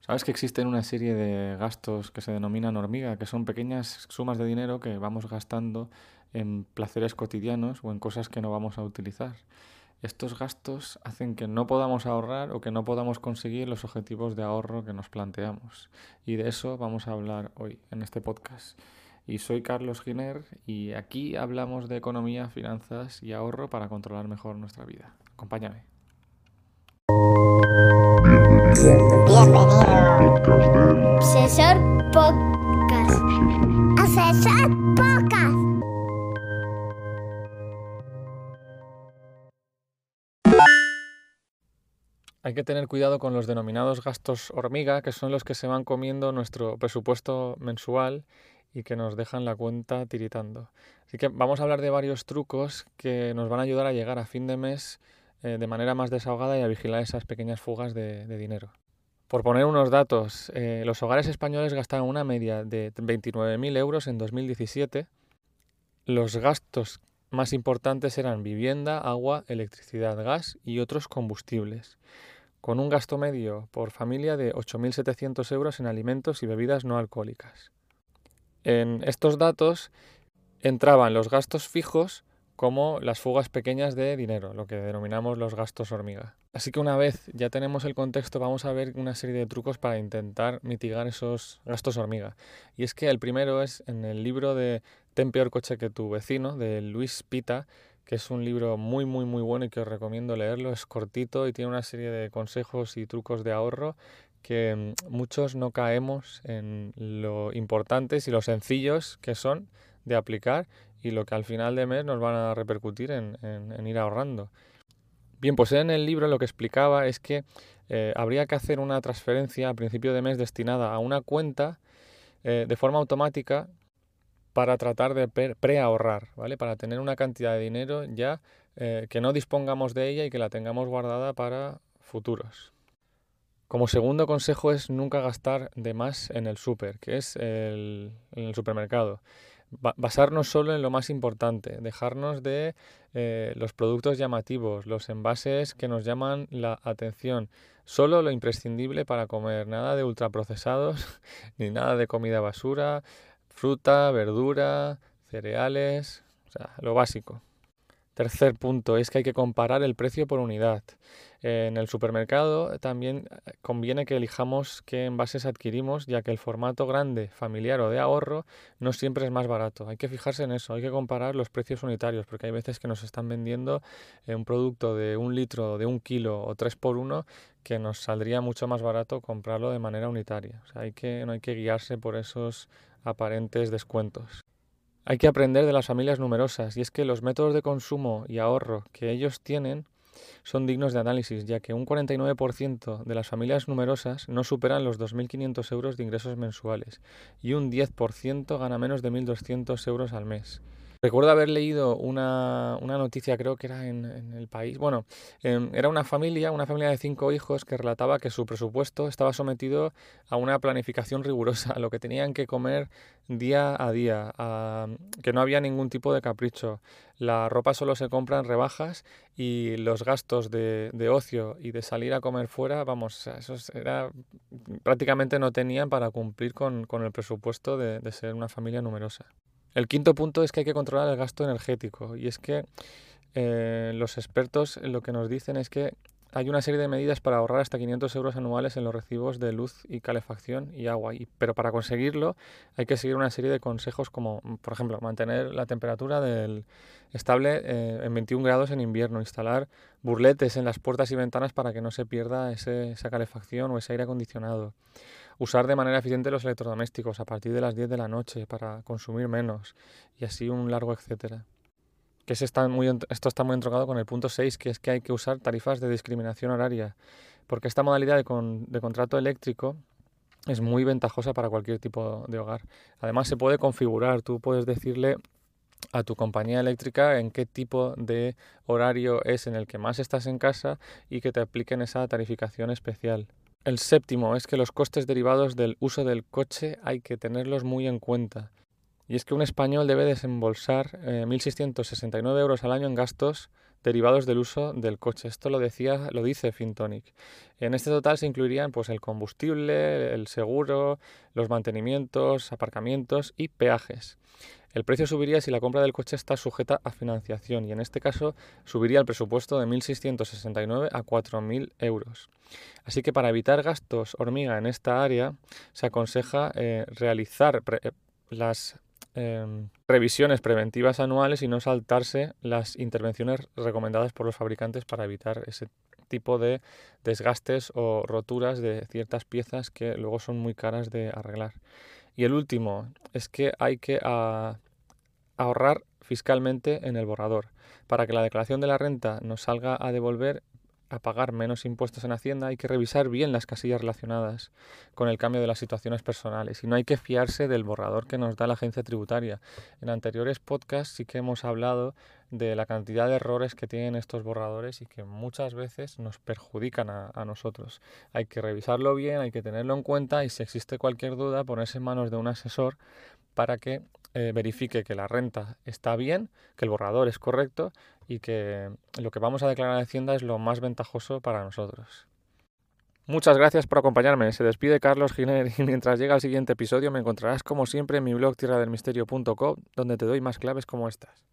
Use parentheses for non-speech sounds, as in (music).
¿Sabes que existen una serie de gastos que se denominan hormiga, que son pequeñas sumas de dinero que vamos gastando en placeres cotidianos o en cosas que no vamos a utilizar? Estos gastos hacen que no podamos ahorrar o que no podamos conseguir los objetivos de ahorro que nos planteamos. Y de eso vamos a hablar hoy en este podcast. Y soy Carlos Giner y aquí hablamos de economía, finanzas y ahorro para controlar mejor nuestra vida. Acompáñame. Asesor. Asesor. Hay que tener cuidado con los denominados gastos hormiga, que son los que se van comiendo nuestro presupuesto mensual y que nos dejan la cuenta tiritando. Así que vamos a hablar de varios trucos que nos van a ayudar a llegar a fin de mes eh, de manera más desahogada y a vigilar esas pequeñas fugas de dinero. Por poner unos datos, eh, los hogares españoles gastaron una media de 29.000 euros en 2017. Los gastos más importantes eran vivienda, agua, electricidad, gas y otros combustibles, con un gasto medio por familia de 8.700 euros en alimentos y bebidas no alcohólicas. En estos datos entraban los gastos fijos como las fugas pequeñas de dinero, lo que denominamos los gastos hormiga. Así que una vez ya tenemos el contexto, vamos a ver una serie de trucos para intentar mitigar esos gastos hormiga. Y es que el primero es en el libro de Ten peor coche que tu vecino, de Luis Pita, que es un libro muy, muy, muy bueno y que os recomiendo leerlo. Es cortito y tiene una serie de consejos y trucos de ahorro que mm, muchos no caemos en lo importantes y lo sencillos que son de aplicar y lo que al final de mes nos van a repercutir en, en, ir ahorrando. Bien, pues en el libro lo que explicaba es que eh, habría que hacer una transferencia a principio de mes destinada a una cuenta eh, de forma automática para tratar de preahorrar, ¿vale? Para tener una cantidad de dinero ya eh, que no dispongamos de ella y que la tengamos guardada para futuros. Como segundo consejo es nunca gastar de más en el súper, que es en el supermercado basarnos solo en lo más importante, dejarnos de eh, los productos llamativos, los envases que nos llaman la atención, solo lo imprescindible para comer, nada de ultraprocesados, (laughs) ni nada de comida basura, fruta, verdura, cereales, o sea, lo básico. Tercer punto es que hay que comparar el precio por unidad. En el supermercado también eh, conviene que elijamos qué envases adquirimos, ya que el formato grande, familiar o de ahorro no siempre es más barato. Hay que fijarse en eso, hay que comparar los precios unitarios, porque hay veces que nos están vendiendo eh, un producto de un litro, de un kilo o tres por uno, que nos saldría mucho más barato comprarlo de manera unitaria. O sea, no hay que guiarse por esos aparentes descuentos. Hay que aprender de las familias numerosas y es que los métodos de consumo y ahorro que ellos tienen son dignos de análisis, ya que un 49% de las familias numerosas no superan los 2.500 euros de ingresos mensuales y un 10% gana menos de 1.200 euros al mes. Recuerdo haber leído una, una noticia, creo que era en, el país. Bueno, em, era una familia, una familia de cinco hijos que relataba que su presupuesto estaba sometido a una planificación rigurosa, (laughs) lo que tenían que comer día a día, que no había ningún tipo de capricho. La ropa solo se compra en rebajas y los gastos de, de ocio y de salir a comer fuera, vamos, esos era, prácticamente no tenían para cumplir con, con el presupuesto de, de ser una familia numerosa. El quinto punto es que hay que controlar el gasto energético. Y es que eh, los expertos lo que nos dicen es que hay una serie de medidas para ahorrar hasta 500 euros anuales en los recibos de luz y calefacción y agua, y, pero para conseguirlo hay que seguir una serie de consejos como, por ejemplo, mantener la temperatura del estable eh, en 21 grados en invierno, instalar burletes en las puertas y ventanas para que no se pierda esa calefacción o ese aire acondicionado, usar de manera eficiente los electrodomésticos a partir de las 10 de la noche para consumir menos y así un largo etcétera. Que está muy, esto está muy entrocado con el punto 6, que es que hay que usar tarifas de discriminación horaria, porque esta modalidad de, de contrato eléctrico es muy ventajosa para cualquier tipo de hogar. Además se puede configurar, tú puedes decirle a tu compañía eléctrica en qué tipo de horario es en el que más estás en casa y que te apliquen esa tarificación especial. El séptimo es que los costes derivados del uso del coche hay que tenerlos muy en cuenta. Y es que un español debe desembolsar 1.669 eh, euros al año en gastos derivados del uso del coche. Esto lo decía, lo dice Fintonic. En este total se incluirían pues el combustible, el seguro, los mantenimientos, aparcamientos y peajes. El precio subiría si la compra del coche está sujeta a financiación y en este caso subiría el presupuesto de 1.669 a 4.000 euros. Así que para evitar gastos hormiga en esta área se aconseja eh, realizar eh, las em, revisiones preventivas anuales y no saltarse las intervenciones recomendadas por los fabricantes para evitar ese tipo de desgastes o roturas de ciertas piezas que luego son muy caras de arreglar. Y el último es que hay que ah, ahorrar fiscalmente en el borrador. Para que la declaración de la renta nos salga a devolver a pagar menos impuestos en Hacienda, hay que revisar bien las casillas relacionadas con el cambio de las situaciones personales y no hay que fiarse del borrador que nos da la agencia tributaria. En anteriores podcasts sí que hemos hablado de la cantidad de errores que tienen estos borradores y que muchas veces nos perjudican a, nosotros. Hay que revisarlo bien, hay que tenerlo en cuenta y si existe cualquier duda ponerse en manos de un asesor para que eh, verifique que la renta está bien, que el borrador es correcto y que lo que vamos a declarar a Hacienda es lo más ventajoso para nosotros. Muchas gracias por acompañarme. Se despide Carlos Giner y mientras llega el siguiente episodio me encontrarás como siempre en mi blog tierradelmisterio.com donde te doy más claves como estas.